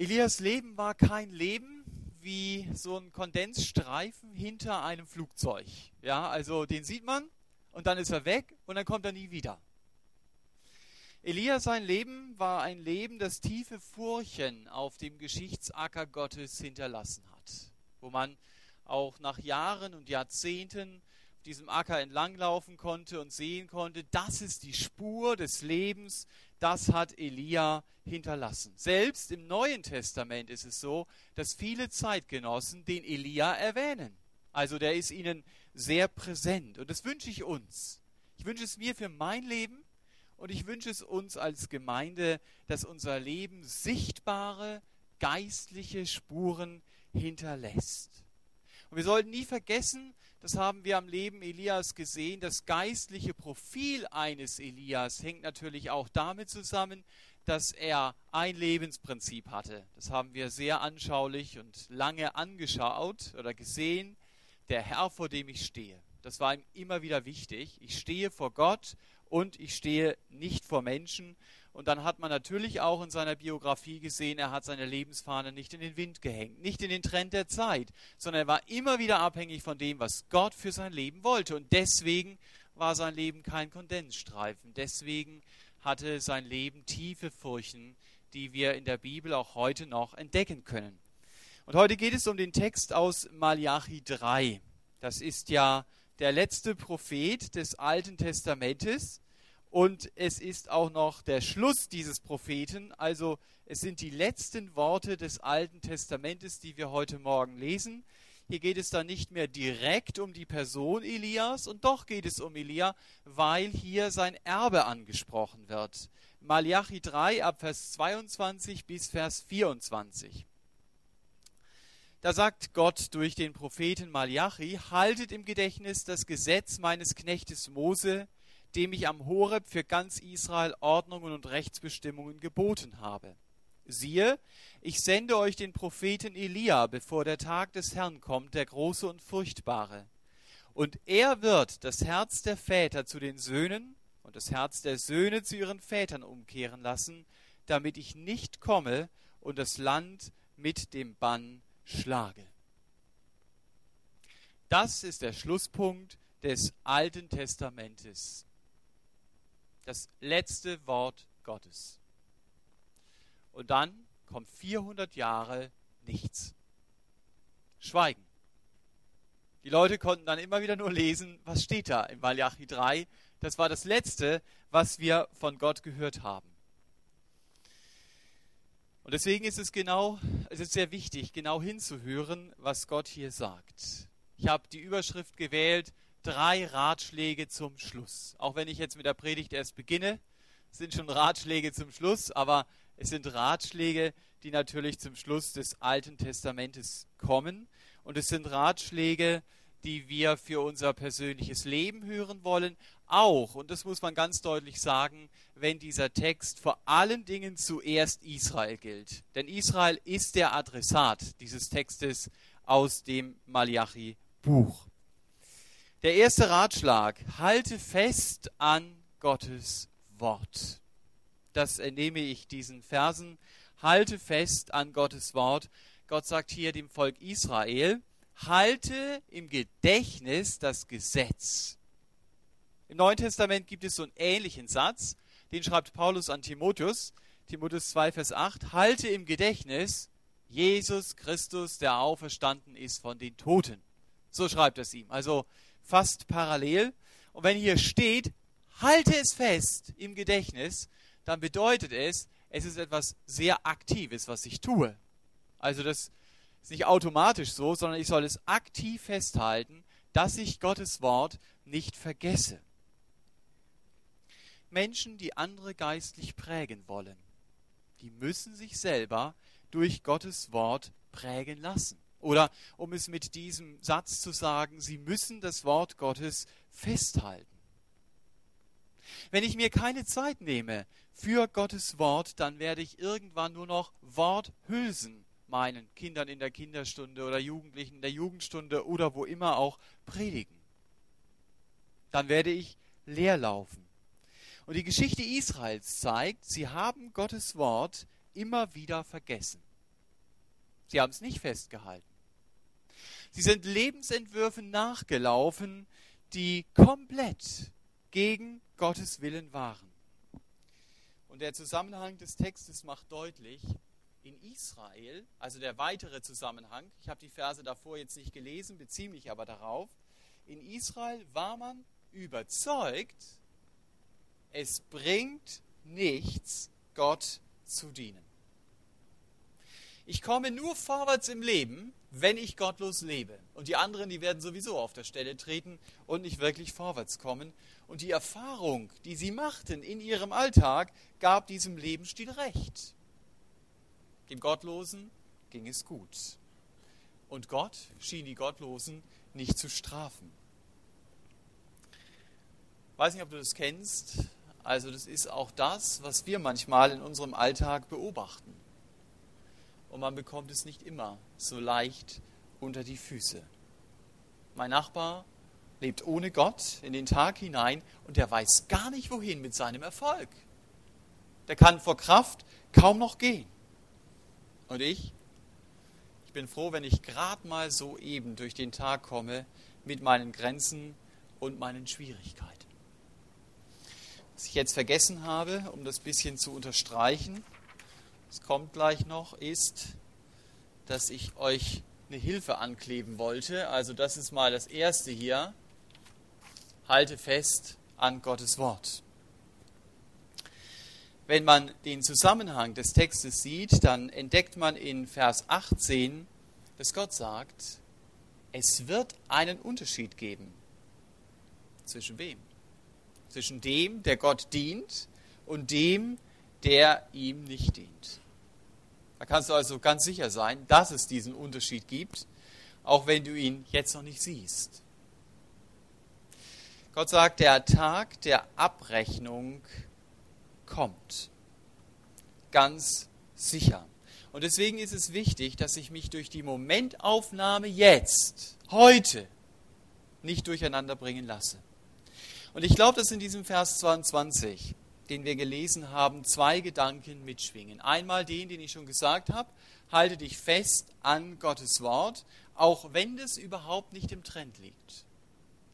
Elias Leben war kein Leben wie so ein Kondensstreifen hinter einem Flugzeug. Ja, also den sieht man und dann ist er weg und dann kommt er nie wieder. Elia sein Leben war ein Leben, das tiefe Furchen auf dem Geschichtsacker Gottes hinterlassen hat, wo man auch nach Jahren und Jahrzehnten auf diesem Acker entlanglaufen konnte und sehen konnte, das ist die Spur des Lebens, das hat Elia hinterlassen. Selbst im Neuen Testament ist es so, dass viele Zeitgenossen den Elia erwähnen. Also der ist ihnen sehr präsent und das wünsche ich uns. Ich wünsche es mir für mein Leben und ich wünsche es uns als Gemeinde, dass unser Leben sichtbare geistliche Spuren hinterlässt. Und wir sollten nie vergessen, das haben wir am Leben Elias gesehen, das geistliche Profil eines Elias hängt natürlich auch damit zusammen, dass er ein Lebensprinzip hatte. Das haben wir sehr anschaulich und lange angeschaut oder gesehen. Der Herr, vor dem ich stehe. Das war ihm immer wieder wichtig. Ich stehe vor Gott und ich stehe nicht vor Menschen. Und dann hat man natürlich auch in seiner Biografie gesehen, er hat seine Lebensfahne nicht in den Wind gehängt, nicht in den Trend der Zeit, sondern er war immer wieder abhängig von dem, was Gott für sein Leben wollte. Und deswegen war sein Leben kein Kondensstreifen. Deswegen hatte sein Leben tiefe Furchen, die wir in der Bibel auch heute noch entdecken können. Und heute geht es um den Text aus Malachi 3. Das ist ja der letzte Prophet des Alten Testamentes und es ist auch noch der Schluss dieses Propheten. Also es sind die letzten Worte des Alten Testamentes, die wir heute Morgen lesen. Hier geht es dann nicht mehr direkt um die Person Elias und doch geht es um Elia, weil hier sein Erbe angesprochen wird. Malachi 3 ab Vers 22 bis Vers 24. Da sagt Gott durch den Propheten Malachi, haltet im Gedächtnis das Gesetz meines Knechtes Mose, dem ich am Horeb für ganz Israel Ordnungen und Rechtsbestimmungen geboten habe. Siehe, ich sende euch den Propheten Elia, bevor der Tag des Herrn kommt, der große und furchtbare. Und er wird das Herz der Väter zu den Söhnen und das Herz der Söhne zu ihren Vätern umkehren lassen, damit ich nicht komme und das Land mit dem Bann schlage. Das ist der Schlusspunkt des Alten Testamentes. Das letzte Wort Gottes. Und dann kommt 400 Jahre nichts. Schweigen. Die Leute konnten dann immer wieder nur lesen, was steht da in Malachi 3. Das war das Letzte, was wir von Gott gehört haben. Und deswegen ist es genau, es ist sehr wichtig, genau hinzuhören, was Gott hier sagt. Ich habe die Überschrift gewählt, drei Ratschläge zum Schluss. Auch wenn ich jetzt mit der Predigt erst beginne, sind schon Ratschläge zum Schluss, aber es sind Ratschläge, die natürlich zum Schluss des Alten Testamentes kommen. Und es sind Ratschläge, die wir für unser persönliches Leben hören wollen, auch, und das muss man ganz deutlich sagen, wenn dieser Text vor allen Dingen zuerst Israel gilt. Denn Israel ist der Adressat dieses Textes aus dem Malachi-Buch. Der erste Ratschlag, halte fest an Gottes Wort. Das entnehme ich diesen Versen. Halte fest an Gottes Wort. Gott sagt hier dem Volk Israel, halte im Gedächtnis das Gesetz im Neuen Testament gibt es so einen ähnlichen Satz, den schreibt Paulus an Timotheus, Timotheus 2, Vers 8, halte im Gedächtnis Jesus Christus, der auferstanden ist von den Toten. So schreibt es ihm. Also fast parallel. Und wenn hier steht, halte es fest im Gedächtnis, dann bedeutet es, es ist etwas sehr Aktives, was ich tue. Also das ist nicht automatisch so, sondern ich soll es aktiv festhalten, dass ich Gottes Wort nicht vergesse. Menschen, die andere geistlich prägen wollen, die müssen sich selber durch Gottes Wort prägen lassen. Oder um es mit diesem Satz zu sagen, sie müssen das Wort Gottes festhalten. Wenn ich mir keine Zeit nehme für Gottes Wort, dann werde ich irgendwann nur noch Worthülsen meinen Kindern in der Kinderstunde oder Jugendlichen in der Jugendstunde oder wo immer auch predigen. Dann werde ich leer laufen. Und die Geschichte Israels zeigt, sie haben Gottes Wort immer wieder vergessen. Sie haben es nicht festgehalten. Sie sind Lebensentwürfen nachgelaufen, die komplett gegen Gottes Willen waren. Und der Zusammenhang des Textes macht deutlich, in Israel, also der weitere Zusammenhang, ich habe die Verse davor jetzt nicht gelesen, beziehe mich aber darauf, in Israel war man überzeugt, es bringt nichts, Gott zu dienen. Ich komme nur vorwärts im Leben, wenn ich gottlos lebe. Und die anderen, die werden sowieso auf der Stelle treten und nicht wirklich vorwärts kommen. Und die Erfahrung, die sie machten in ihrem Alltag, gab diesem Lebensstil recht. Dem Gottlosen ging es gut. Und Gott schien die Gottlosen nicht zu strafen. Ich weiß nicht, ob du das kennst. Also das ist auch das, was wir manchmal in unserem Alltag beobachten. Und man bekommt es nicht immer so leicht unter die Füße. Mein Nachbar lebt ohne Gott in den Tag hinein und der weiß gar nicht wohin mit seinem Erfolg. Der kann vor Kraft kaum noch gehen. Und ich? Ich bin froh, wenn ich gerade mal so eben durch den Tag komme mit meinen Grenzen und meinen Schwierigkeiten. Was ich jetzt vergessen habe, um das bisschen zu unterstreichen, es kommt gleich noch, ist, dass ich euch eine Hilfe ankleben wollte. Also das ist mal das erste hier. Halte fest an Gottes Wort. Wenn man den Zusammenhang des Textes sieht, dann entdeckt man in Vers 18, dass Gott sagt, es wird einen Unterschied geben. Zwischen wem? Zwischen dem, der Gott dient, und dem, der ihm nicht dient. Da kannst du also ganz sicher sein, dass es diesen Unterschied gibt, auch wenn du ihn jetzt noch nicht siehst. Gott sagt, der Tag der Abrechnung kommt. Ganz sicher. Und deswegen ist es wichtig, dass ich mich durch die Momentaufnahme jetzt, heute, nicht durcheinander bringen lasse. Und ich glaube, dass in diesem Vers 22, den wir gelesen haben, zwei Gedanken mitschwingen. Einmal den, den ich schon gesagt habe, halte dich fest an Gottes Wort, auch wenn das überhaupt nicht im Trend liegt.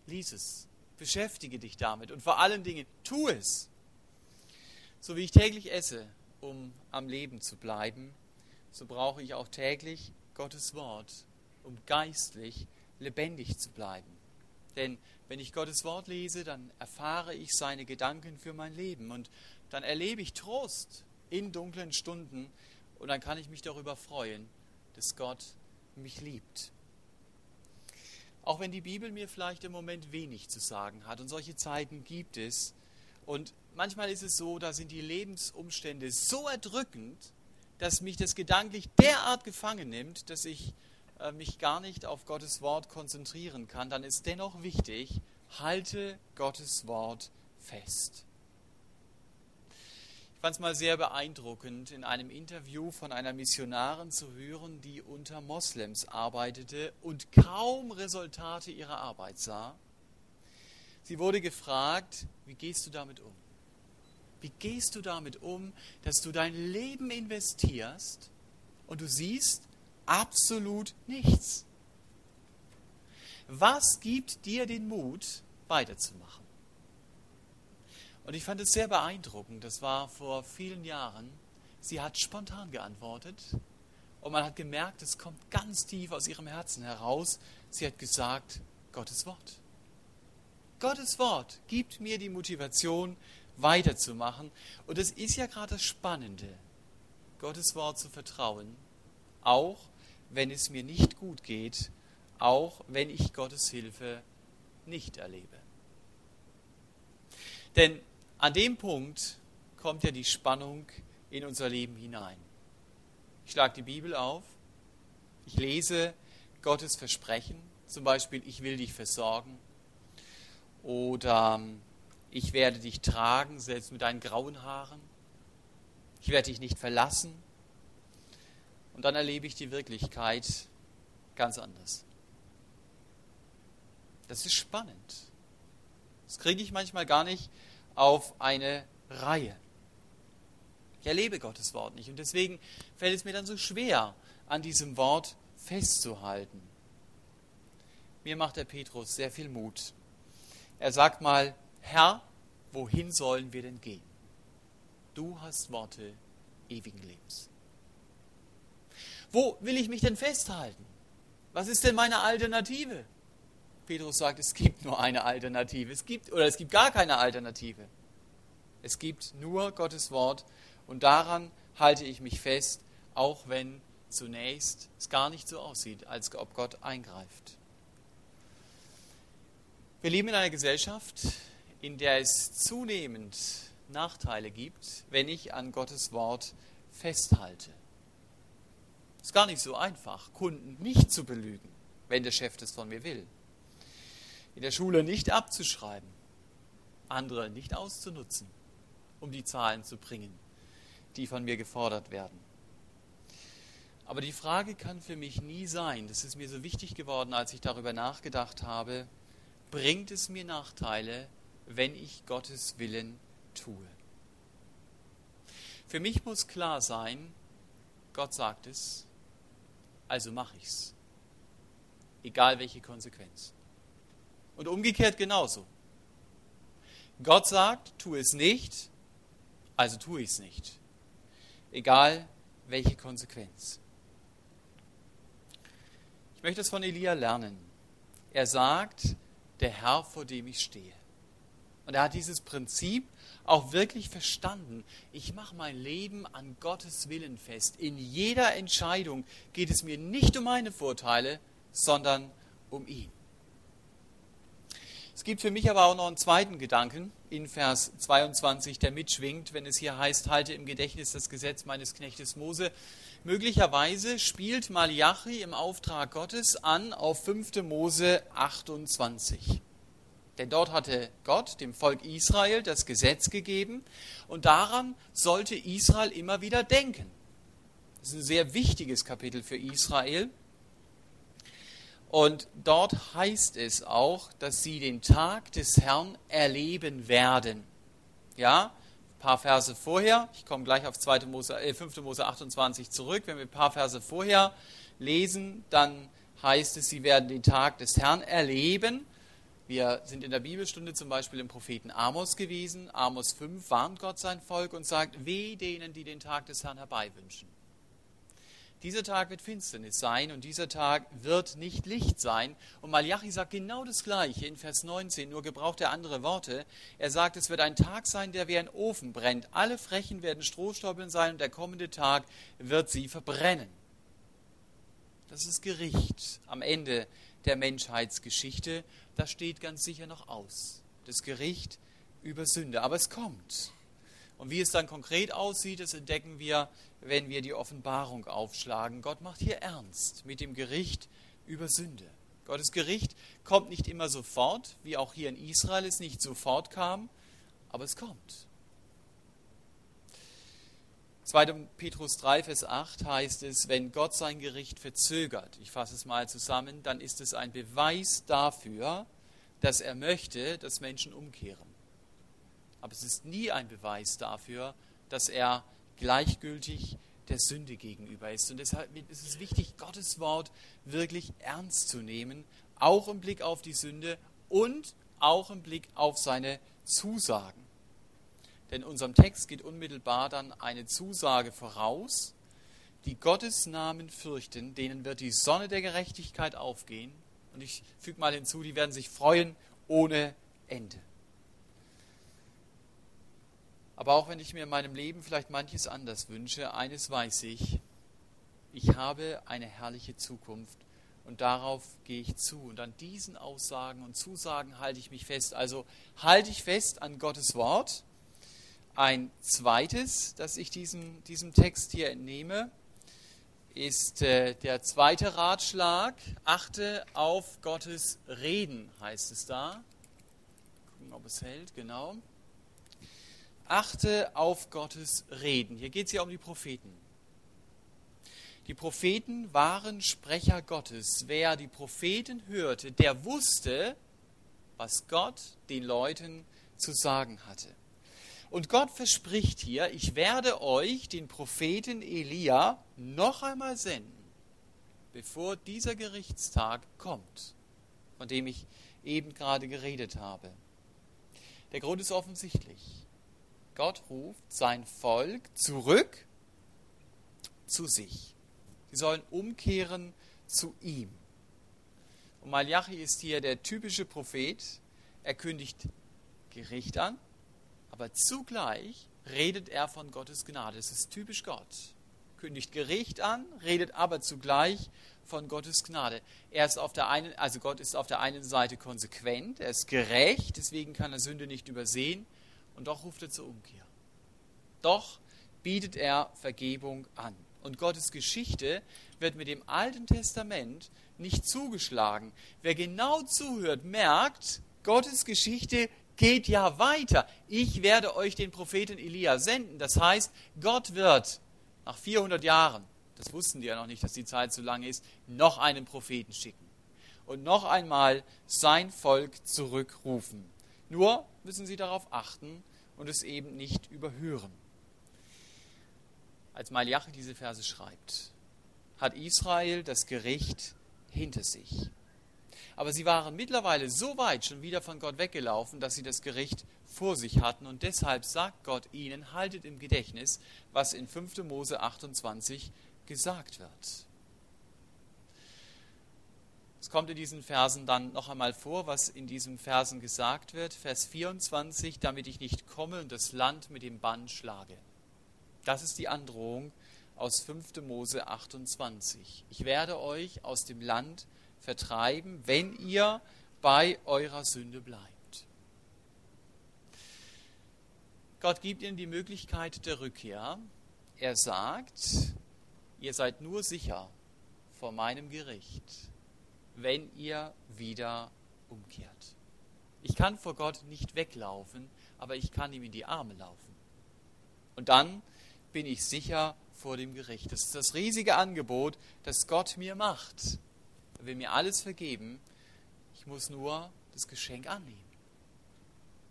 Lies es, beschäftige dich damit und vor allen Dingen tu es. So wie ich täglich esse, um am Leben zu bleiben, so brauche ich auch täglich Gottes Wort, um geistlich lebendig zu bleiben. Denn wenn ich Gottes Wort lese, dann erfahre ich seine Gedanken für mein Leben. Und dann erlebe ich Trost in dunklen Stunden. Und dann kann ich mich darüber freuen, dass Gott mich liebt. Auch wenn die Bibel mir vielleicht im Moment wenig zu sagen hat und solche Zeiten gibt es, und manchmal ist es so, da sind die Lebensumstände so erdrückend, dass mich das gedanklich derart gefangen nimmt, dass ich mich gar nicht auf Gottes Wort konzentrieren kann. Dann ist dennoch wichtig, halte Gottes Wort fest. Ich fand es mal sehr beeindruckend, in einem Interview von einer Missionarin zu hören, die unter Moslems arbeitete und kaum Resultate ihrer Arbeit sah. Sie wurde gefragt, wie gehst du damit um? Wie gehst du damit um, dass du dein Leben investierst und du siehst absolut nichts? Was gibt dir den Mut, weiterzumachen? Und ich fand es sehr beeindruckend. Das war vor vielen Jahren. Sie hat spontan geantwortet und man hat gemerkt, es kommt ganz tief aus ihrem Herzen heraus. Sie hat gesagt, Gottes Wort. Gottes Wort gibt mir die Motivation, weiterzumachen. Und es ist ja gerade das Spannende, Gottes Wort zu vertrauen, auch wenn es mir nicht gut geht, auch wenn ich Gottes Hilfe nicht erlebe. Denn an dem Punkt kommt ja die Spannung in unser Leben hinein. Ich schlage die Bibel auf, ich lese Gottes Versprechen, zum Beispiel, ich will dich versorgen, oder ähm, ich werde dich tragen, selbst mit deinen grauen Haaren. Ich werde dich nicht verlassen. Und dann erlebe ich die Wirklichkeit ganz anders. Das ist spannend. Das kriege ich manchmal gar nicht auf eine Reihe. Ich erlebe Gottes Wort nicht. Und deswegen fällt es mir dann so schwer, an diesem Wort festzuhalten. Mir macht der Petrus sehr viel Mut. Er sagt mal, Herr, wohin sollen wir denn gehen? Du hast Worte ewigen Lebens. Wo will ich mich denn festhalten? Was ist denn meine Alternative? Petrus sagt, es gibt nur eine Alternative. Es gibt oder es gibt gar keine Alternative. Es gibt nur Gottes Wort und daran halte ich mich fest, auch wenn zunächst es gar nicht so aussieht, als ob Gott eingreift. Wir leben in einer Gesellschaft, in der es zunehmend Nachteile gibt, wenn ich an Gottes Wort festhalte. Es ist gar nicht so einfach, Kunden nicht zu belügen, wenn der Chef das von mir will. In der Schule nicht abzuschreiben, andere nicht auszunutzen, um die Zahlen zu bringen, die von mir gefordert werden. Aber die Frage kann für mich nie sein, das ist mir so wichtig geworden, als ich darüber nachgedacht habe, bringt es mir Nachteile, wenn ich Gottes Willen tue. Für mich muss klar sein, Gott sagt es, also mache ich es. Egal welche Konsequenz. Und umgekehrt genauso. Gott sagt, tu es nicht, also tue ich es nicht. Egal welche Konsequenz. Ich möchte es von Elia lernen. Er sagt, der Herr, vor dem ich stehe. Und er hat dieses Prinzip auch wirklich verstanden. Ich mache mein Leben an Gottes Willen fest. In jeder Entscheidung geht es mir nicht um meine Vorteile, sondern um ihn. Es gibt für mich aber auch noch einen zweiten Gedanken in Vers 22, der mitschwingt, wenn es hier heißt, halte im Gedächtnis das Gesetz meines Knechtes Mose. Möglicherweise spielt Malachi im Auftrag Gottes an auf 5. Mose 28. Denn dort hatte Gott dem Volk Israel das Gesetz gegeben und daran sollte Israel immer wieder denken. Das ist ein sehr wichtiges Kapitel für Israel. Und dort heißt es auch, dass sie den Tag des Herrn erleben werden. Ja, paar Verse vorher, ich komme gleich auf 2. Mose, äh, 5. Mose 28 zurück, wenn wir ein paar Verse vorher lesen, dann heißt es, sie werden den Tag des Herrn erleben. Wir sind in der Bibelstunde zum Beispiel im Propheten Amos gewesen. Amos 5 warnt Gott sein Volk und sagt, weh denen, die den Tag des Herrn herbeiwünschen. Dieser Tag wird Finsternis sein und dieser Tag wird nicht Licht sein. Und Malachi sagt genau das Gleiche in Vers 19, nur gebraucht er andere Worte. Er sagt, es wird ein Tag sein, der wie ein Ofen brennt. Alle Frechen werden Strohstoppeln sein und der kommende Tag wird sie verbrennen. Das ist Gericht am Ende der Menschheitsgeschichte. Das steht ganz sicher noch aus. Das Gericht über Sünde. Aber es kommt. Und wie es dann konkret aussieht, das entdecken wir, wenn wir die Offenbarung aufschlagen. Gott macht hier ernst mit dem Gericht über Sünde. Gottes Gericht kommt nicht immer sofort, wie auch hier in Israel es nicht sofort kam, aber es kommt. 2. Petrus 3, Vers 8 heißt es, wenn Gott sein Gericht verzögert, ich fasse es mal zusammen, dann ist es ein Beweis dafür, dass er möchte, dass Menschen umkehren aber es ist nie ein Beweis dafür, dass er gleichgültig der Sünde gegenüber ist. Und deshalb ist es wichtig, Gottes Wort wirklich ernst zu nehmen, auch im Blick auf die Sünde und auch im Blick auf seine Zusagen. Denn unserem Text geht unmittelbar dann eine Zusage voraus, die Gottes Namen fürchten, denen wird die Sonne der Gerechtigkeit aufgehen. Und ich füge mal hinzu, die werden sich freuen ohne Ende. Aber auch wenn ich mir in meinem Leben vielleicht manches anders wünsche, eines weiß ich, ich habe eine herrliche Zukunft und darauf gehe ich zu. Und an diesen Aussagen und Zusagen halte ich mich fest. Also halte ich fest an Gottes Wort. Ein zweites, das ich diesem, diesem Text hier entnehme, ist äh, der zweite Ratschlag. Achte auf Gottes Reden, heißt es da. Gucken, ob es hält, genau achte auf Gottes Reden. Hier geht es ja um die Propheten. Die Propheten waren Sprecher Gottes. Wer die Propheten hörte, der wusste, was Gott den Leuten zu sagen hatte. Und Gott verspricht hier, ich werde euch, den Propheten Elia, noch einmal senden, bevor dieser Gerichtstag kommt, von dem ich eben gerade geredet habe. Der Grund ist offensichtlich. Gott ruft sein Volk zurück zu sich. Sie sollen umkehren zu ihm. Und Malachi ist hier der typische Prophet. Er kündigt Gericht an, aber zugleich redet er von Gottes Gnade. Es ist typisch Gott. Kündigt Gericht an, redet aber zugleich von Gottes Gnade. Er ist auf der einen, also Gott ist auf der einen Seite konsequent, er ist gerecht, deswegen kann er Sünde nicht übersehen und doch ruft er zur Umkehr. Doch bietet er Vergebung an. Und Gottes Geschichte wird mit dem Alten Testament nicht zugeschlagen. Wer genau zuhört, merkt, Gottes Geschichte geht ja weiter. Ich werde euch den Propheten Elia senden. Das heißt, Gott wird nach 400 Jahren, das wussten die ja noch nicht, dass die Zeit so lange ist, noch einen Propheten schicken und noch einmal sein Volk zurückrufen. Nur müssen sie darauf achten und es eben nicht überhören. Als Malachi diese Verse schreibt, hat Israel das Gericht hinter sich. Aber sie waren mittlerweile so weit schon wieder von Gott weggelaufen, dass sie das Gericht vor sich hatten. Und deshalb sagt Gott ihnen, haltet im Gedächtnis, was in 5. Mose 28 gesagt wird. Es kommt in diesen Versen dann noch einmal vor, was in diesen Versen gesagt wird. Vers 24, damit ich nicht komme und das Land mit dem Bann schlage. Das ist die Androhung aus 5. Mose 28. Ich werde euch aus dem Land vertreiben, wenn ihr bei eurer Sünde bleibt. Gott gibt ihnen die Möglichkeit der Rückkehr. Er sagt, ihr seid nur sicher vor meinem Gericht, wenn ihr wieder umkehrt. Ich kann vor Gott nicht weglaufen, aber ich kann ihm in die Arme laufen. Und dann bin ich sicher vor dem Gericht. Das ist das riesige Angebot, das Gott mir macht. Er will mir alles vergeben. Ich muss nur das Geschenk annehmen.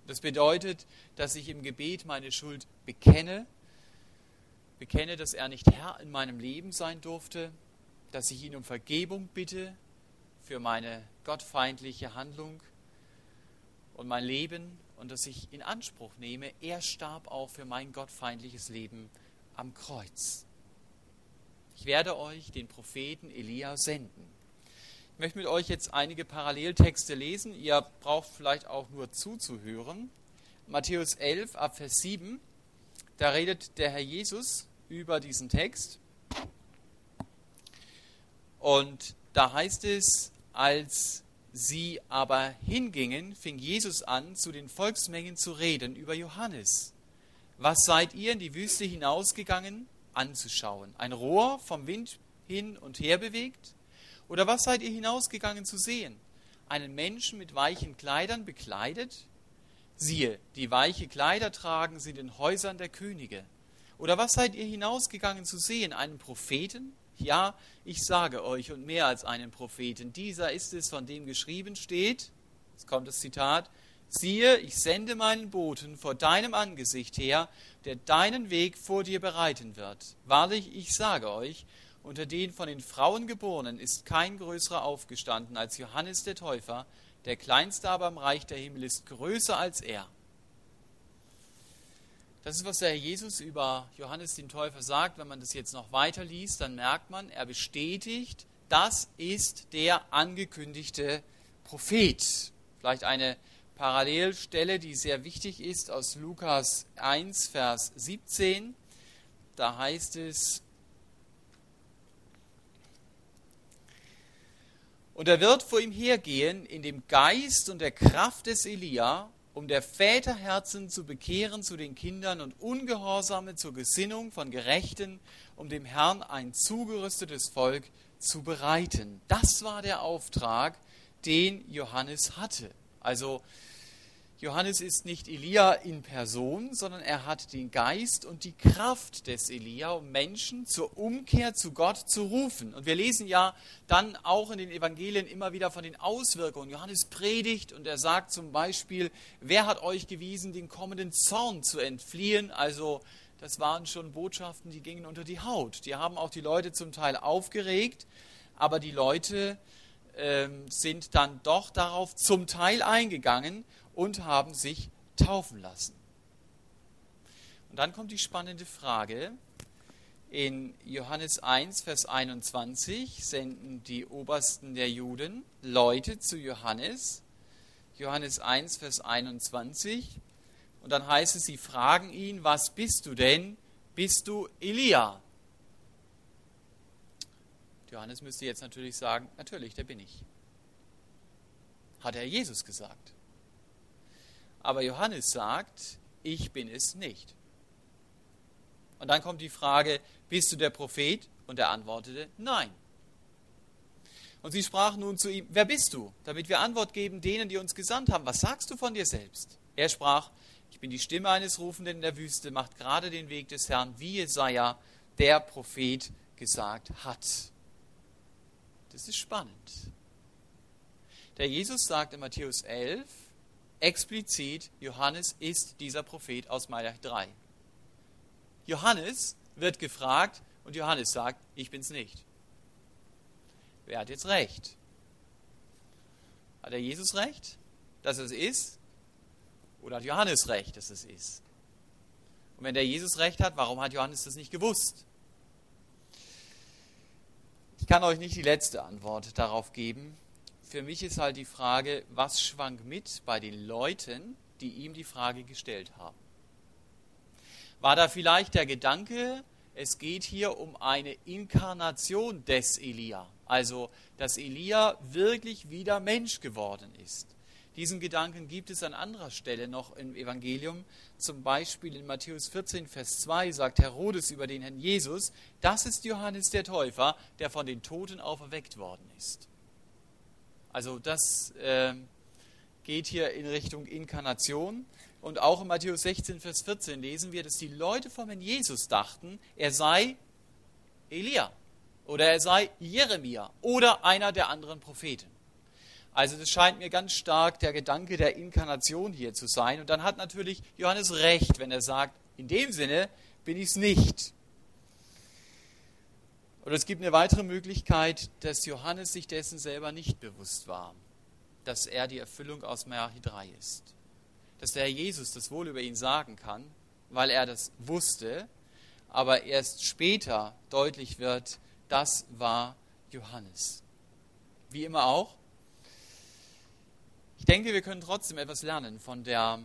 Das bedeutet, dass ich im Gebet meine Schuld bekenne, bekenne, dass er nicht Herr in meinem Leben sein durfte, dass ich ihn um Vergebung bitte für meine gottfeindliche Handlung und mein Leben und dass ich in Anspruch nehme, er starb auch für mein gottfeindliches Leben am Kreuz. Ich werde euch den Propheten Elia senden. Möchte mit euch jetzt einige Paralleltexte lesen. Ihr braucht vielleicht auch nur zuzuhören. Matthäus 11 ab Vers 7, da redet der Herr Jesus über diesen Text. Und da heißt es, als sie aber hingingen, fing Jesus an, zu den Volksmengen zu reden über Johannes. Was seid ihr in die Wüste hinausgegangen anzuschauen? Ein Rohr vom Wind hin und her bewegt? Oder was seid ihr hinausgegangen zu sehen? Einen Menschen mit weichen Kleidern bekleidet? Siehe, die weiche Kleider tragen sind in Häusern der Könige. Oder was seid ihr hinausgegangen zu sehen? Einen Propheten? Ja, ich sage euch, und mehr als einen Propheten. Dieser ist es, von dem geschrieben steht, jetzt kommt das Zitat, Siehe, ich sende meinen Boten vor deinem Angesicht her, der deinen Weg vor dir bereiten wird. Wahrlich, ich sage euch, unter den von den Frauen geborenen ist kein größerer aufgestanden als Johannes der Täufer, der kleinste aber im Reich der Himmel ist größer als er. Das ist, was der Herr Jesus über Johannes den Täufer sagt. Wenn man das jetzt noch weiter liest, dann merkt man, er bestätigt, das ist der angekündigte Prophet. Vielleicht eine Parallelstelle, die sehr wichtig ist, aus Lukas 1, Vers 17. Da heißt es, Und er wird vor ihm hergehen in dem Geist und der Kraft des Elia, um der Väter Herzen zu bekehren zu den Kindern und Ungehorsame zur Gesinnung von Gerechten, um dem Herrn ein zugerüstetes Volk zu bereiten. Das war der Auftrag, den Johannes hatte. Also Johannes ist nicht Elia in Person, sondern er hat den Geist und die Kraft des Elia, um Menschen zur Umkehr zu Gott zu rufen. Und wir lesen ja dann auch in den Evangelien immer wieder von den Auswirkungen. Johannes predigt und er sagt zum Beispiel, wer hat euch gewiesen, den kommenden Zorn zu entfliehen? Also das waren schon Botschaften, die gingen unter die Haut. Die haben auch die Leute zum Teil aufgeregt, aber die Leute äh, sind dann doch darauf zum Teil eingegangen und haben sich taufen lassen. Und dann kommt die spannende Frage. In Johannes 1, Vers 21 senden die Obersten der Juden Leute zu Johannes. Johannes 1, Vers 21. Und dann heißt es, sie fragen ihn, was bist du denn? Bist du Elia? Johannes müsste jetzt natürlich sagen, natürlich, der bin ich. Hat er Jesus gesagt. Aber Johannes sagt, ich bin es nicht. Und dann kommt die Frage, bist du der Prophet? Und er antwortete, nein. Und sie sprach nun zu ihm, wer bist du? Damit wir Antwort geben denen, die uns gesandt haben. Was sagst du von dir selbst? Er sprach, ich bin die Stimme eines Rufenden in der Wüste, macht gerade den Weg des Herrn, wie Jesaja, der Prophet, gesagt hat. Das ist spannend. Der Jesus sagt in Matthäus 11, explizit, Johannes ist dieser Prophet aus Malach 3. Johannes wird gefragt und Johannes sagt, ich bin's nicht. Wer hat jetzt recht? Hat der Jesus recht, dass es ist? Oder hat Johannes recht, dass es ist? Und wenn der Jesus recht hat, warum hat Johannes das nicht gewusst? Ich kann euch nicht die letzte Antwort darauf geben, für mich ist halt die Frage, was schwang mit bei den Leuten, die ihm die Frage gestellt haben? War da vielleicht der Gedanke, es geht hier um eine Inkarnation des Elia, also dass Elia wirklich wieder Mensch geworden ist? Diesen Gedanken gibt es an anderer Stelle noch im Evangelium. Zum Beispiel in Matthäus 14, Vers 2 sagt Herodes über den Herrn Jesus, das ist Johannes der Täufer, der von den Toten auferweckt worden ist. Also das äh, geht hier in Richtung Inkarnation. Und auch in Matthäus 16, Vers 14 lesen wir, dass die Leute von Herrn Jesus dachten, er sei Elia oder er sei Jeremia oder einer der anderen Propheten. Also das scheint mir ganz stark der Gedanke der Inkarnation hier zu sein. Und dann hat natürlich Johannes recht, wenn er sagt, in dem Sinne bin ich es nicht. Oder es gibt eine weitere Möglichkeit, dass Johannes sich dessen selber nicht bewusst war, dass er die Erfüllung aus Malachi 3 ist. Dass der Herr Jesus das wohl über ihn sagen kann, weil er das wusste, aber erst später deutlich wird, das war Johannes. Wie immer auch. Ich denke, wir können trotzdem etwas lernen von der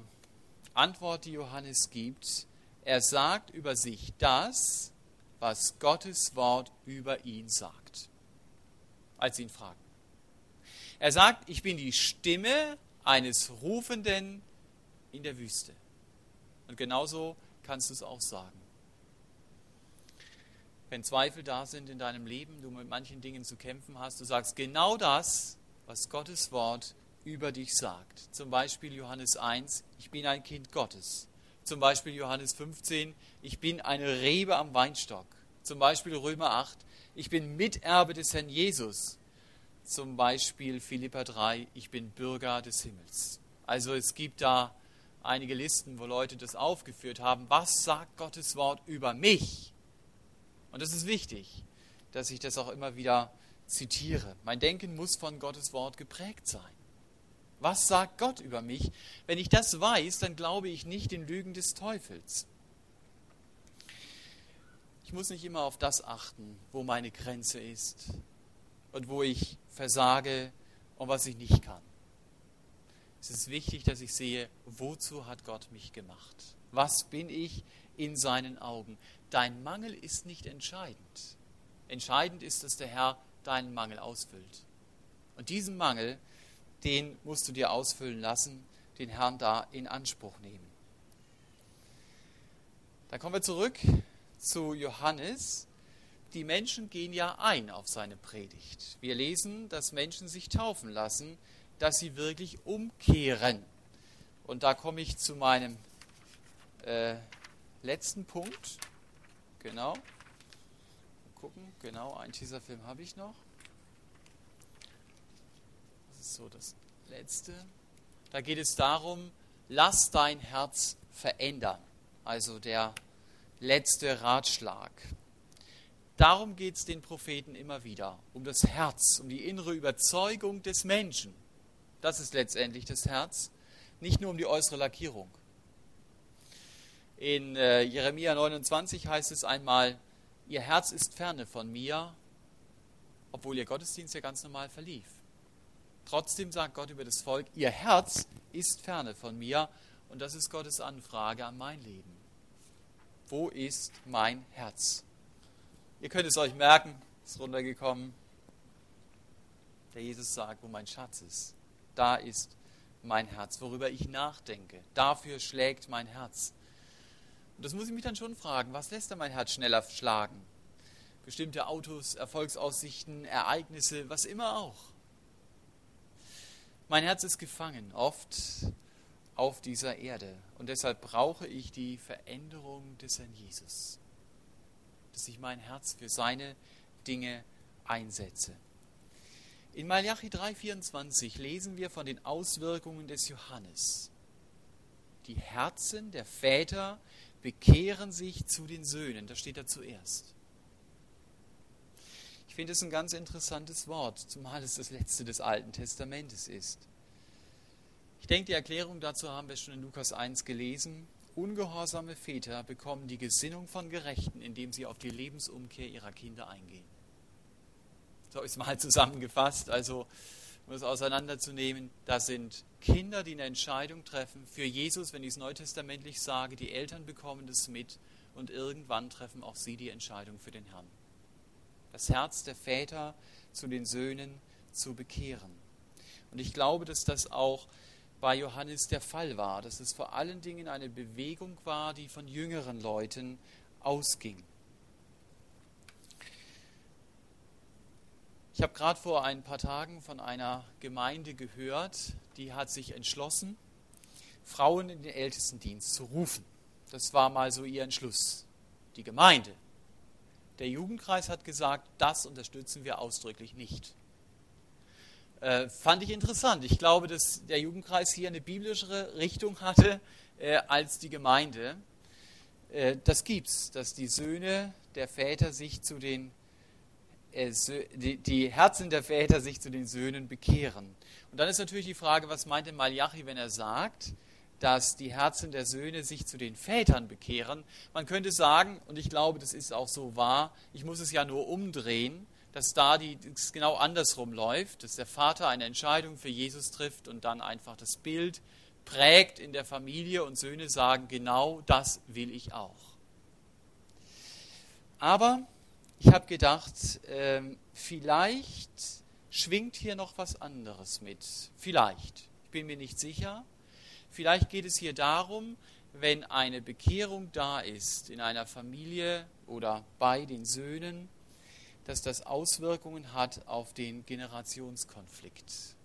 Antwort, die Johannes gibt. Er sagt über sich das, was Gottes Wort über ihn sagt, als sie ihn fragen. Er sagt, ich bin die Stimme eines Rufenden in der Wüste. Und genauso kannst du es auch sagen. Wenn Zweifel da sind in deinem Leben, du mit manchen Dingen zu kämpfen hast, du sagst genau das, was Gottes Wort über dich sagt. Zum Beispiel Johannes 1, ich bin ein Kind Gottes. Zum Beispiel Johannes 15, ich bin eine Rebe am Weinstock. Zum Beispiel Römer 8, ich bin Miterbe des Herrn Jesus. Zum Beispiel Philippa 3, ich bin Bürger des Himmels. Also es gibt da einige Listen, wo Leute das aufgeführt haben. Was sagt Gottes Wort über mich? Und es ist wichtig, dass ich das auch immer wieder zitiere. Mein Denken muss von Gottes Wort geprägt sein. Was sagt Gott über mich? Wenn ich das weiß, dann glaube ich nicht den Lügen des Teufels. Ich muss nicht immer auf das achten, wo meine Grenze ist und wo ich versage und was ich nicht kann. Es ist wichtig, dass ich sehe, wozu hat Gott mich gemacht? Was bin ich in seinen Augen? Dein Mangel ist nicht entscheidend. Entscheidend ist, dass der Herr deinen Mangel ausfüllt. Und diesen Mangel, den musst du dir ausfüllen lassen, den Herrn da in Anspruch nehmen. Dann kommen wir zurück zu Johannes. Die Menschen gehen ja ein auf seine Predigt. Wir lesen, dass Menschen sich taufen lassen, dass sie wirklich umkehren. Und da komme ich zu meinem äh, letzten Punkt. Genau. Mal gucken, genau, einen Teaserfilm habe ich noch. So das letzte. Da geht es darum, lass dein Herz verändern. Also der letzte Ratschlag. Darum geht es den Propheten immer wieder, um das Herz, um die innere Überzeugung des Menschen. Das ist letztendlich das Herz, nicht nur um die äußere Lackierung. In äh, Jeremia 29 heißt es einmal, ihr Herz ist ferne von mir, obwohl ihr Gottesdienst ja ganz normal verlief. Trotzdem sagt Gott über das Volk, ihr Herz ist ferne von mir und das ist Gottes Anfrage an mein Leben. Wo ist mein Herz? Ihr könnt es euch merken, ist runtergekommen. Der Jesus sagt, wo mein Schatz ist, da ist mein Herz, worüber ich nachdenke. Dafür schlägt mein Herz. Und das muss ich mich dann schon fragen, was lässt da mein Herz schneller schlagen? Bestimmte Autos, Erfolgsaussichten, Ereignisse, was immer auch. Mein Herz ist gefangen, oft auf dieser Erde. Und deshalb brauche ich die Veränderung des Herrn Jesus. Dass ich mein Herz für seine Dinge einsetze. In Malachi 3,24 lesen wir von den Auswirkungen des Johannes. Die Herzen der Väter bekehren sich zu den Söhnen. Das steht da zuerst finde es ein ganz interessantes Wort, zumal es das letzte des Alten Testamentes ist. Ich denke, die Erklärung dazu haben wir schon in Lukas 1 gelesen. Ungehorsame Väter bekommen die Gesinnung von Gerechten, indem sie auf die Lebensumkehr ihrer Kinder eingehen. So ist mal zusammengefasst. Also, um es auseinanderzunehmen, da sind Kinder, die eine Entscheidung treffen für Jesus, wenn ich es neutestamentlich sage, die Eltern bekommen das mit und irgendwann treffen auch sie die Entscheidung für den Herrn das Herz der Väter zu den Söhnen zu bekehren. Und ich glaube, dass das auch bei Johannes der Fall war, dass es vor allen Dingen eine Bewegung war, die von jüngeren Leuten ausging. Ich habe gerade vor ein paar Tagen von einer Gemeinde gehört, die hat sich entschlossen, Frauen in den Ältestendienst zu rufen. Das war mal so ihr Entschluss. Die Gemeinde, der Jugendkreis hat gesagt, das unterstützen wir ausdrücklich nicht. Äh, fand ich interessant. Ich glaube, dass der Jugendkreis hier eine biblischere Richtung hatte äh, als die Gemeinde. Äh, das gibt's, dass die Söhne der Väter sich zu den äh, die, die Herzen der Väter sich zu den Söhnen bekehren. Und dann ist natürlich die Frage, was meint denn Malachi, wenn er sagt, dass die Herzen der Söhne sich zu den Vätern bekehren. Man könnte sagen, und ich glaube, das ist auch so wahr, ich muss es ja nur umdrehen, dass da die, es genau andersrum läuft, dass der Vater eine Entscheidung für Jesus trifft und dann einfach das Bild prägt in der Familie und Söhne sagen, genau das will ich auch. Aber ich habe gedacht, äh, vielleicht schwingt hier noch was anderes mit. Vielleicht. Ich bin mir nicht sicher. Vielleicht geht es hier darum, wenn eine Bekehrung da ist in einer Familie oder bei den Söhnen, dass das Auswirkungen hat auf den Generationskonflikt.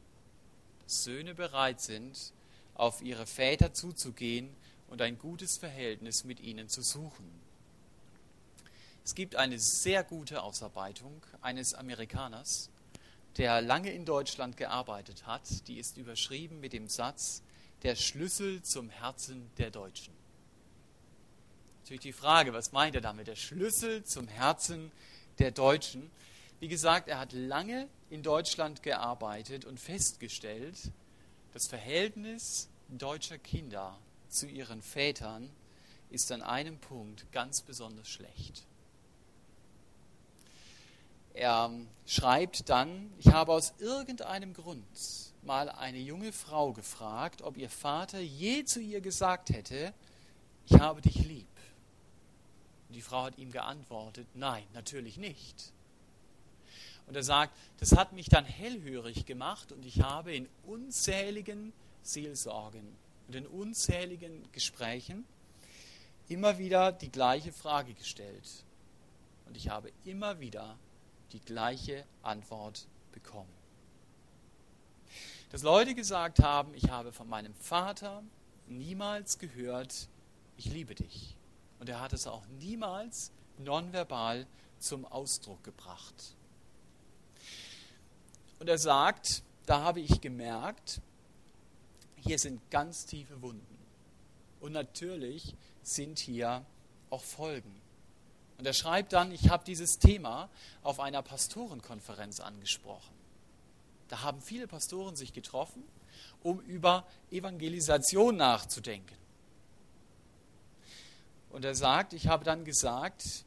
Dass Söhne bereit sind, auf ihre Väter zuzugehen und ein gutes Verhältnis mit ihnen zu suchen. Es gibt eine sehr gute Ausarbeitung eines Amerikaners, der lange in Deutschland gearbeitet hat. Die ist überschrieben mit dem Satz, der Schlüssel zum Herzen der Deutschen. Natürlich die Frage, was meint er damit? Der Schlüssel zum Herzen der Deutschen. Wie gesagt, er hat lange in Deutschland gearbeitet und festgestellt, das Verhältnis deutscher Kinder zu ihren Vätern ist an einem Punkt ganz besonders schlecht. Er schreibt dann, ich habe aus irgendeinem Grund mal eine junge Frau gefragt, ob ihr Vater je zu ihr gesagt hätte, ich habe dich lieb. Und die Frau hat ihm geantwortet, nein, natürlich nicht. Und er sagt, das hat mich dann hellhörig gemacht und ich habe in unzähligen Seelsorgen und in unzähligen Gesprächen immer wieder die gleiche Frage gestellt. Und ich habe immer wieder die gleiche Antwort bekommen dass Leute gesagt haben, ich habe von meinem Vater niemals gehört, ich liebe dich. Und er hat es auch niemals nonverbal zum Ausdruck gebracht. Und er sagt, da habe ich gemerkt, hier sind ganz tiefe Wunden. Und natürlich sind hier auch Folgen. Und er schreibt dann, ich habe dieses Thema auf einer Pastorenkonferenz angesprochen. Da haben viele Pastoren sich getroffen, um über Evangelisation nachzudenken. Und er sagt, ich habe dann gesagt,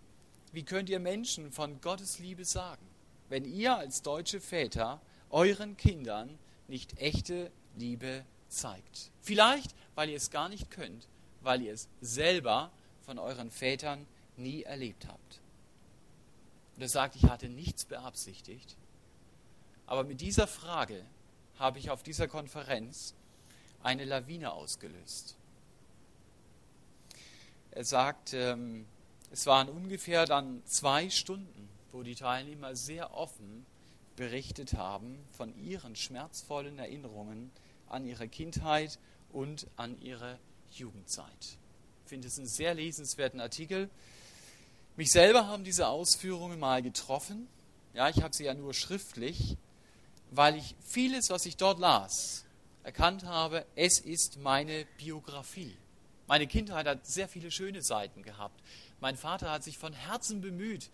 wie könnt ihr Menschen von Gottes Liebe sagen, wenn ihr als deutsche Väter euren Kindern nicht echte Liebe zeigt? Vielleicht, weil ihr es gar nicht könnt, weil ihr es selber von euren Vätern nie erlebt habt. Und er sagt, ich hatte nichts beabsichtigt, aber mit dieser Frage habe ich auf dieser Konferenz eine Lawine ausgelöst. Er sagt, ähm, es waren ungefähr dann zwei Stunden, wo die Teilnehmer sehr offen berichtet haben von ihren schmerzvollen Erinnerungen an ihre Kindheit und an ihre Jugendzeit. Ich finde es einen sehr lesenswerten Artikel. Mich selber haben diese Ausführungen mal getroffen. Ja, ich habe sie ja nur schriftlich, weil ich vieles, was ich dort las, erkannt habe, es ist meine Biografie. Meine Kindheit hat sehr viele schöne Seiten gehabt. Mein Vater hat sich von Herzen bemüht,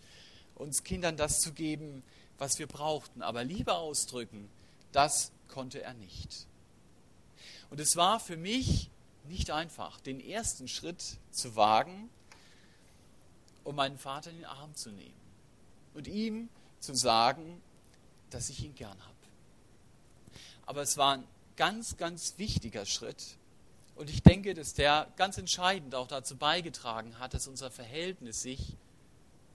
uns Kindern das zu geben, was wir brauchten. Aber Liebe ausdrücken, das konnte er nicht. Und es war für mich nicht einfach, den ersten Schritt zu wagen, um meinen Vater in den Arm zu nehmen und ihm zu sagen, dass ich ihn gern habe. Aber es war ein ganz, ganz wichtiger Schritt. Und ich denke, dass der ganz entscheidend auch dazu beigetragen hat, dass unser Verhältnis sich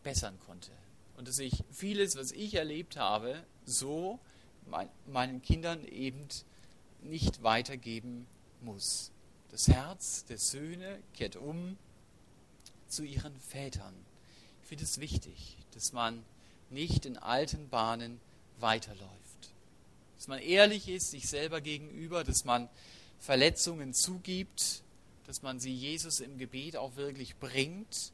bessern konnte. Und dass ich vieles, was ich erlebt habe, so meinen Kindern eben nicht weitergeben muss. Das Herz der Söhne kehrt um zu ihren Vätern. Ich finde es wichtig, dass man nicht in alten Bahnen weiterläuft. Dass man ehrlich ist sich selber gegenüber, dass man Verletzungen zugibt, dass man sie Jesus im Gebet auch wirklich bringt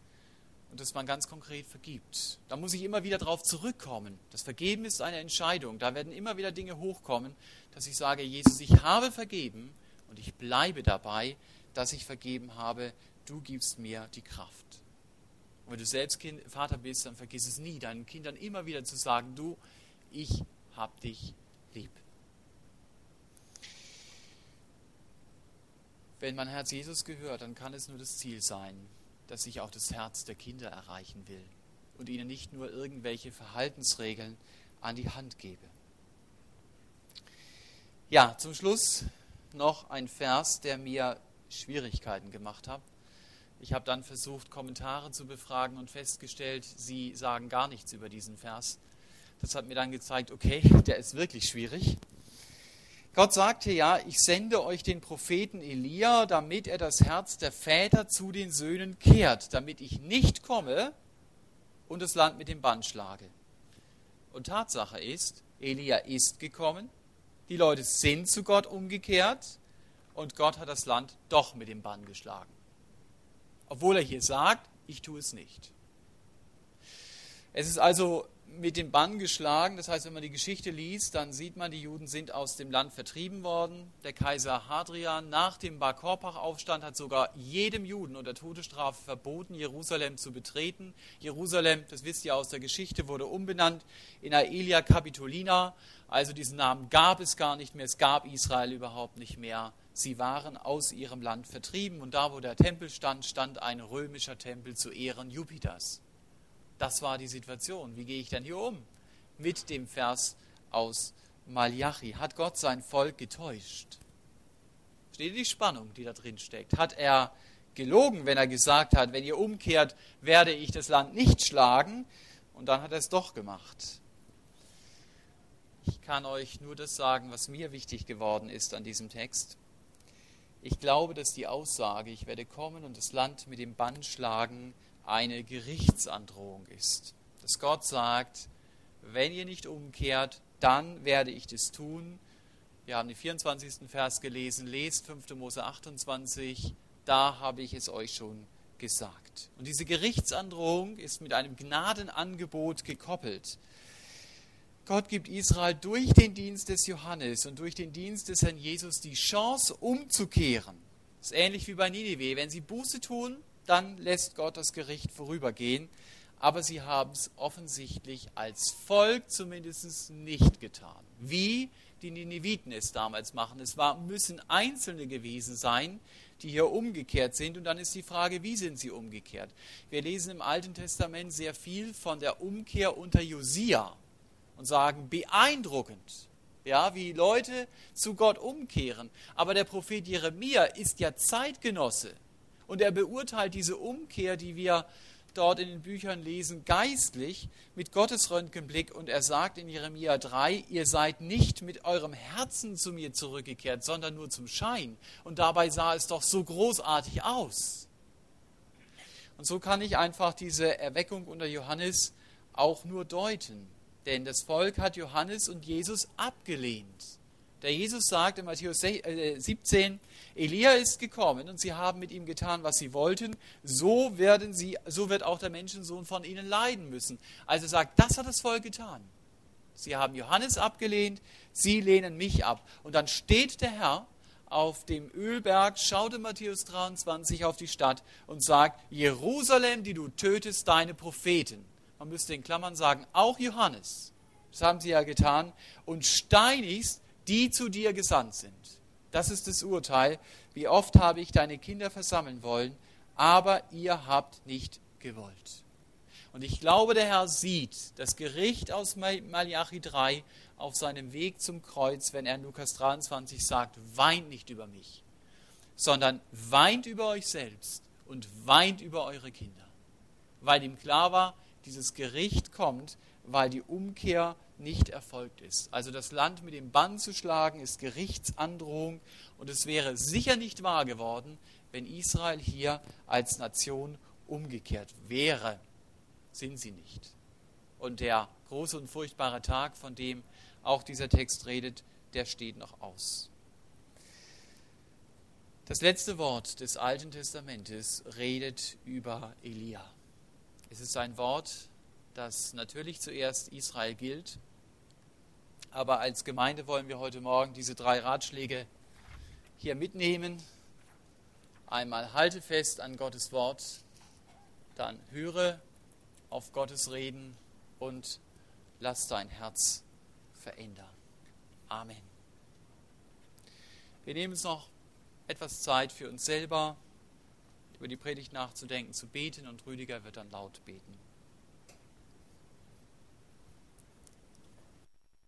und dass man ganz konkret vergibt. Da muss ich immer wieder darauf zurückkommen. Das Vergeben ist eine Entscheidung. Da werden immer wieder Dinge hochkommen, dass ich sage, Jesus, ich habe vergeben und ich bleibe dabei, dass ich vergeben habe. Du gibst mir die Kraft. Und wenn du selbst kind, Vater bist, dann vergiss es nie, deinen Kindern immer wieder zu sagen, du, ich hab dich lieb. Wenn mein Herz Jesus gehört, dann kann es nur das Ziel sein, dass ich auch das Herz der Kinder erreichen will und ihnen nicht nur irgendwelche Verhaltensregeln an die Hand gebe. Ja, zum Schluss noch ein Vers, der mir Schwierigkeiten gemacht hat. Ich habe dann versucht, Kommentare zu befragen und festgestellt, sie sagen gar nichts über diesen Vers. Das hat mir dann gezeigt, okay, der ist wirklich schwierig. Gott sagte ja, ich sende euch den Propheten Elia, damit er das Herz der Väter zu den Söhnen kehrt, damit ich nicht komme und das Land mit dem Bann schlage. Und Tatsache ist, Elia ist gekommen, die Leute sind zu Gott umgekehrt und Gott hat das Land doch mit dem Bann geschlagen. Obwohl er hier sagt, ich tue es nicht. Es ist also mit dem Bann geschlagen. Das heißt, wenn man die Geschichte liest, dann sieht man, die Juden sind aus dem Land vertrieben worden. Der Kaiser Hadrian nach dem Bar Korbach-Aufstand hat sogar jedem Juden unter Todesstrafe verboten, Jerusalem zu betreten. Jerusalem, das wisst ihr aus der Geschichte, wurde umbenannt in Aelia Capitolina. Also diesen Namen gab es gar nicht mehr. Es gab Israel überhaupt nicht mehr. Sie waren aus ihrem Land vertrieben und da, wo der Tempel stand, stand ein römischer Tempel zu Ehren Jupiters. Das war die Situation. Wie gehe ich denn hier um? Mit dem Vers aus Malachi. Hat Gott sein Volk getäuscht? Steht die Spannung, die da drin steckt? Hat er gelogen, wenn er gesagt hat, wenn ihr umkehrt, werde ich das Land nicht schlagen? Und dann hat er es doch gemacht. Ich kann euch nur das sagen, was mir wichtig geworden ist an diesem Text. Ich glaube, dass die Aussage, ich werde kommen und das Land mit dem Bann schlagen, eine Gerichtsandrohung ist. Dass Gott sagt, wenn ihr nicht umkehrt, dann werde ich das tun Wir haben den 24. Vers gelesen, lest 5. Mose 28, da habe ich es euch schon gesagt. Und diese Gerichtsandrohung ist mit einem Gnadenangebot gekoppelt. Gott gibt Israel durch den Dienst des Johannes und durch den Dienst des Herrn Jesus die Chance umzukehren. Das ist ähnlich wie bei Ninive. Wenn sie Buße tun, dann lässt Gott das Gericht vorübergehen. Aber sie haben es offensichtlich als Volk zumindest nicht getan. Wie die Nineviten es damals machen. Es war, müssen Einzelne gewesen sein, die hier umgekehrt sind. Und dann ist die Frage, wie sind sie umgekehrt? Wir lesen im Alten Testament sehr viel von der Umkehr unter Josia und sagen, beeindruckend, ja, wie Leute zu Gott umkehren. Aber der Prophet Jeremia ist ja Zeitgenosse und er beurteilt diese Umkehr, die wir dort in den Büchern lesen, geistlich mit Gottes Röntgenblick und er sagt in Jeremia 3, ihr seid nicht mit eurem Herzen zu mir zurückgekehrt, sondern nur zum Schein. Und dabei sah es doch so großartig aus. Und so kann ich einfach diese Erweckung unter Johannes auch nur deuten. Denn das Volk hat Johannes und Jesus abgelehnt. Der Jesus sagt in Matthäus 17, äh, Elia ist gekommen und sie haben mit ihm getan, was sie wollten. So werden sie, so wird auch der Menschensohn von ihnen leiden müssen. Also sagt, das hat das Volk getan. Sie haben Johannes abgelehnt, sie lehnen mich ab. Und dann steht der Herr auf dem Ölberg, schaut in Matthäus 23 auf die Stadt und sagt, Jerusalem, die du tötest, deine Propheten. Man müsste in Klammern sagen, auch Johannes. Das haben sie ja getan. Und steinigst die zu dir gesandt sind. Das ist das Urteil. Wie oft habe ich deine Kinder versammeln wollen, aber ihr habt nicht gewollt. Und ich glaube, der Herr sieht das Gericht aus Malachi 3 auf seinem Weg zum Kreuz, wenn er in Lukas 23 sagt, weint nicht über mich, sondern weint über euch selbst und weint über eure Kinder. Weil ihm klar war, dieses Gericht kommt, weil die Umkehr nicht erfolgt ist. Also das Land mit dem Bann zu schlagen, ist Gerichtsandrohung und es wäre sicher nicht wahr geworden, wenn Israel hier als Nation umgekehrt wäre. Sind sie nicht. Und der große und furchtbare Tag, von dem auch dieser Text redet, der steht noch aus. Das letzte Wort des Alten Testamentes redet über Elia. Es ist ein Wort, das natürlich zuerst Israel gilt, aber als Gemeinde wollen wir heute Morgen diese drei Ratschläge hier mitnehmen. Einmal halte fest an Gottes Wort, dann höre auf Gottes Reden und lass dein Herz verändern. Amen. Wir nehmen uns noch etwas Zeit für uns selber, über die Predigt nachzudenken, zu beten und Rüdiger wird dann laut beten.